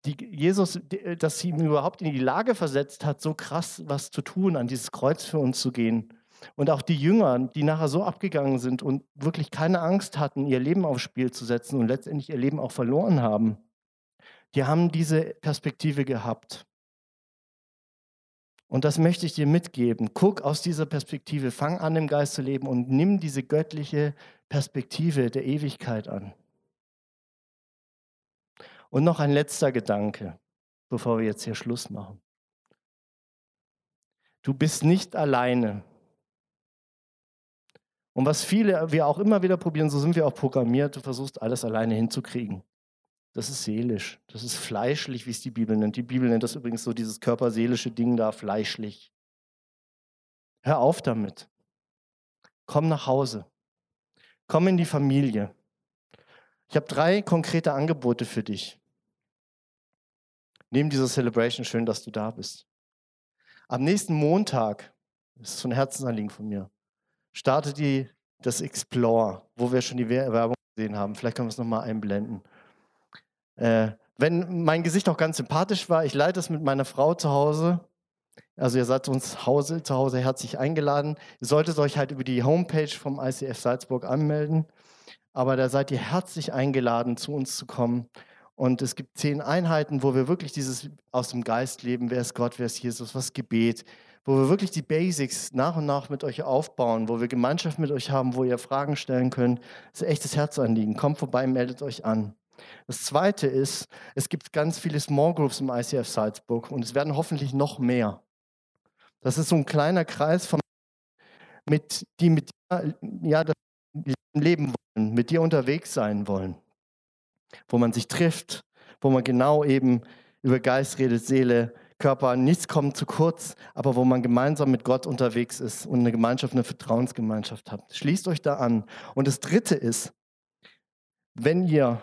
A: die Jesus, äh, dass sie ihn überhaupt in die Lage versetzt hat, so krass was zu tun, an dieses Kreuz für uns zu gehen. Und auch die Jünger, die nachher so abgegangen sind und wirklich keine Angst hatten, ihr Leben aufs Spiel zu setzen und letztendlich ihr Leben auch verloren haben, die haben diese Perspektive gehabt. Und das möchte ich dir mitgeben. Guck aus dieser Perspektive, fang an im Geist zu leben und nimm diese göttliche Perspektive der Ewigkeit an. Und noch ein letzter Gedanke, bevor wir jetzt hier Schluss machen. Du bist nicht alleine. Und was viele, wir auch immer wieder probieren, so sind wir auch programmiert, du versuchst alles alleine hinzukriegen. Das ist seelisch, das ist fleischlich, wie es die Bibel nennt. Die Bibel nennt das übrigens so dieses körperseelische Ding da, fleischlich. Hör auf damit. Komm nach Hause. Komm in die Familie. Ich habe drei konkrete Angebote für dich. Neben dieser Celebration, schön, dass du da bist. Am nächsten Montag, das ist so ein Herzensanliegen von mir, startet die, das Explore, wo wir schon die Werbung gesehen haben. Vielleicht können wir es nochmal einblenden. Äh, wenn mein Gesicht auch ganz sympathisch war, ich leite es mit meiner Frau zu Hause. Also ihr seid uns Hause, zu Hause herzlich eingeladen. Ihr solltet euch halt über die Homepage vom ICF Salzburg anmelden. Aber da seid ihr herzlich eingeladen, zu uns zu kommen. Und es gibt zehn Einheiten, wo wir wirklich dieses aus dem Geist leben. Wer ist Gott, wer ist Jesus, was Gebet? Wo wir wirklich die Basics nach und nach mit euch aufbauen, wo wir Gemeinschaft mit euch haben, wo ihr Fragen stellen könnt. Das ist echtes Herzanliegen. Kommt vorbei, meldet euch an. Das Zweite ist, es gibt ganz viele Small Groups im ICF Salzburg und es werden hoffentlich noch mehr. Das ist so ein kleiner Kreis von mit, die mit ja, das leben wollen, mit dir unterwegs sein wollen, wo man sich trifft, wo man genau eben über Geist redet, Seele, Körper, nichts kommt zu kurz, aber wo man gemeinsam mit Gott unterwegs ist und eine Gemeinschaft, eine Vertrauensgemeinschaft hat. Schließt euch da an. Und das Dritte ist, wenn ihr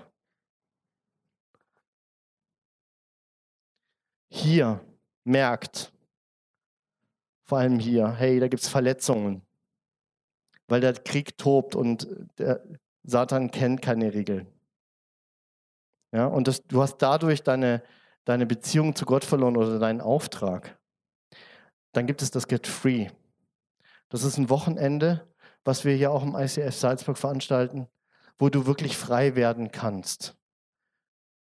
A: hier merkt, vor allem hier, hey, da gibt es Verletzungen, weil der Krieg tobt und der Satan kennt keine Regeln. Ja, und das, du hast dadurch deine, deine Beziehung zu Gott verloren oder deinen Auftrag. Dann gibt es das Get Free. Das ist ein Wochenende, was wir hier auch im ICF Salzburg veranstalten, wo du wirklich frei werden kannst.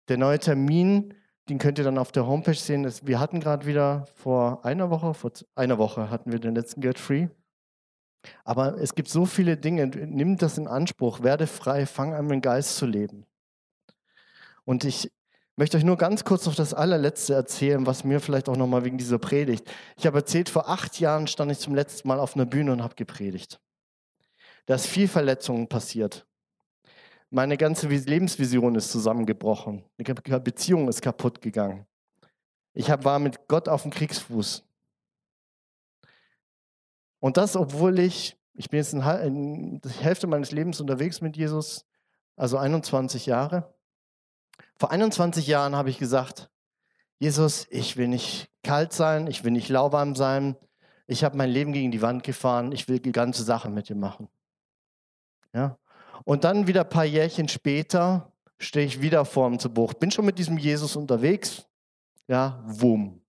A: Der neue Termin den könnt ihr dann auf der Homepage sehen. Wir hatten gerade wieder vor einer Woche, vor einer Woche hatten wir den letzten Get Free. Aber es gibt so viele Dinge. Nimm das in Anspruch. Werde frei. Fang an, mit Geist zu leben. Und ich möchte euch nur ganz kurz noch das allerletzte erzählen, was mir vielleicht auch nochmal wegen dieser Predigt. Ich habe erzählt, vor acht Jahren stand ich zum letzten Mal auf einer Bühne und habe gepredigt. Da ist viel Verletzungen passiert. Meine ganze Lebensvision ist zusammengebrochen. Die Beziehung ist kaputt gegangen. Ich war mit Gott auf dem Kriegsfuß. Und das, obwohl ich, ich bin jetzt in die Hälfte meines Lebens unterwegs mit Jesus, also 21 Jahre. Vor 21 Jahren habe ich gesagt, Jesus, ich will nicht kalt sein, ich will nicht lauwarm sein. Ich habe mein Leben gegen die Wand gefahren, ich will die ganze Sache mit dir machen. Ja? Und dann wieder ein paar Jährchen später stehe ich wieder vor dem Zerbruch. Bin schon mit diesem Jesus unterwegs. Ja, wumm.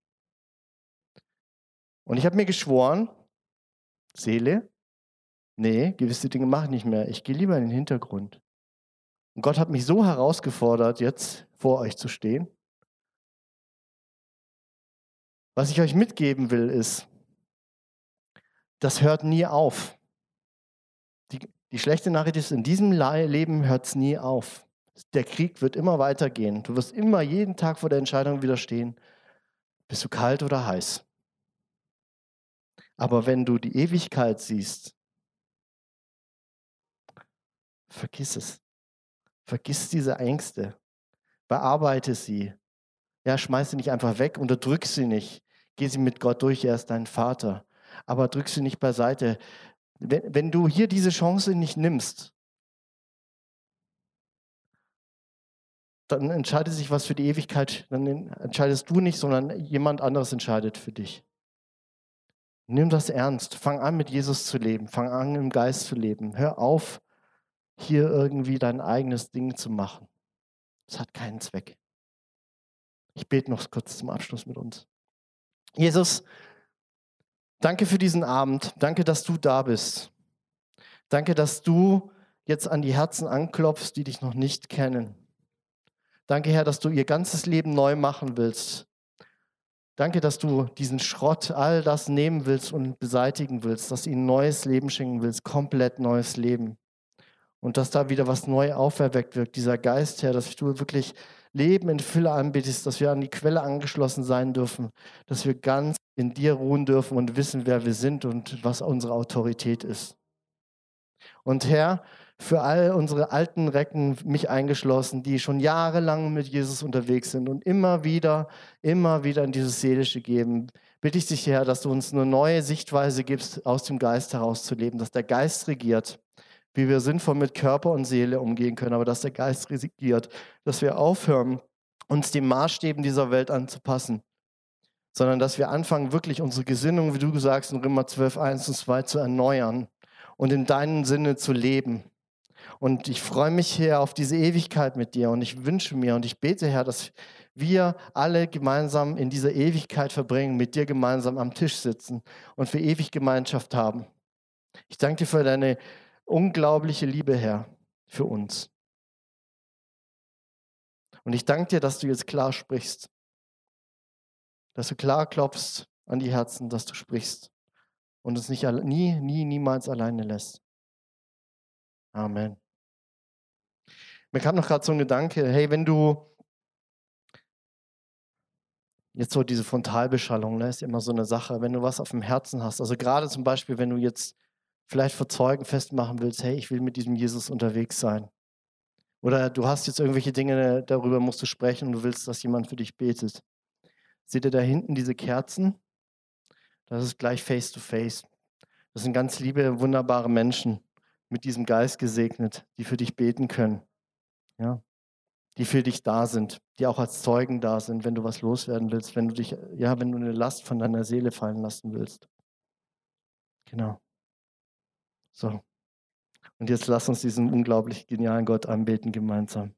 A: Und ich habe mir geschworen, Seele, nee, gewisse Dinge mache ich nicht mehr. Ich gehe lieber in den Hintergrund. Und Gott hat mich so herausgefordert, jetzt vor euch zu stehen. Was ich euch mitgeben will, ist, das hört nie auf. Die, schlechte Nachricht ist, in diesem Leben hört es nie auf. Der Krieg wird immer weitergehen. Du wirst immer jeden Tag vor der Entscheidung widerstehen, bist du kalt oder heiß. Aber wenn du die Ewigkeit siehst, vergiss es. Vergiss diese Ängste. Bearbeite sie. Ja, schmeiß sie nicht einfach weg, unterdrück sie nicht. Geh sie mit Gott durch, er ist dein Vater. Aber drück sie nicht beiseite. Wenn, wenn du hier diese Chance nicht nimmst, dann entscheidet sich was für die Ewigkeit. Dann entscheidest du nicht, sondern jemand anderes entscheidet für dich. Nimm das ernst. Fang an, mit Jesus zu leben. Fang an, im Geist zu leben. Hör auf, hier irgendwie dein eigenes Ding zu machen. Das hat keinen Zweck. Ich bete noch kurz zum Abschluss mit uns. Jesus, danke für diesen Abend. Danke, dass du da bist. Danke, dass du jetzt an die Herzen anklopfst, die dich noch nicht kennen. Danke, Herr, dass du ihr ganzes Leben neu machen willst. Danke, dass du diesen Schrott, all das nehmen willst und beseitigen willst, dass ihnen neues Leben schenken willst, komplett neues Leben und dass da wieder was neu auferweckt wird, dieser Geist, Herr, dass du wirklich Leben in Fülle anbietest, dass wir an die Quelle angeschlossen sein dürfen, dass wir ganz in dir ruhen dürfen und wissen, wer wir sind und was unsere Autorität ist. Und Herr, für all unsere alten Recken, mich eingeschlossen, die schon jahrelang mit Jesus unterwegs sind und immer wieder, immer wieder in dieses Seelische geben, bitte ich dich, Herr, dass du uns eine neue Sichtweise gibst, aus dem Geist heraus zu leben, dass der Geist regiert wie wir sinnvoll mit Körper und Seele umgehen können, aber dass der Geist regiert, dass wir aufhören, uns den Maßstäben dieser Welt anzupassen, sondern dass wir anfangen, wirklich unsere Gesinnung, wie du sagst, in Römer 12, 1 und 2 zu erneuern und in deinem Sinne zu leben. Und ich freue mich, Herr, auf diese Ewigkeit mit dir und ich wünsche mir und ich bete, Herr, dass wir alle gemeinsam in dieser Ewigkeit verbringen, mit dir gemeinsam am Tisch sitzen und für ewig Gemeinschaft haben. Ich danke dir für deine unglaubliche Liebe, Herr, für uns. Und ich danke dir, dass du jetzt klar sprichst, dass du klar klopfst an die Herzen, dass du sprichst und uns nicht nie, nie, niemals alleine lässt. Amen. Mir kam noch gerade so ein Gedanke, hey, wenn du jetzt so diese Frontalbeschallung, ne, ist immer so eine Sache, wenn du was auf dem Herzen hast, also gerade zum Beispiel, wenn du jetzt vielleicht vor Zeugen festmachen willst, hey, ich will mit diesem Jesus unterwegs sein. Oder du hast jetzt irgendwelche Dinge, darüber musst du sprechen und du willst, dass jemand für dich betet. Seht ihr da hinten diese Kerzen? Das ist gleich face to face. Das sind ganz liebe, wunderbare Menschen mit diesem Geist gesegnet, die für dich beten können. Ja? Die für dich da sind, die auch als Zeugen da sind, wenn du was loswerden willst, wenn du dich, ja, wenn du eine Last von deiner Seele fallen lassen willst. Genau. So. Und jetzt lass uns diesen unglaublich genialen Gott anbeten gemeinsam.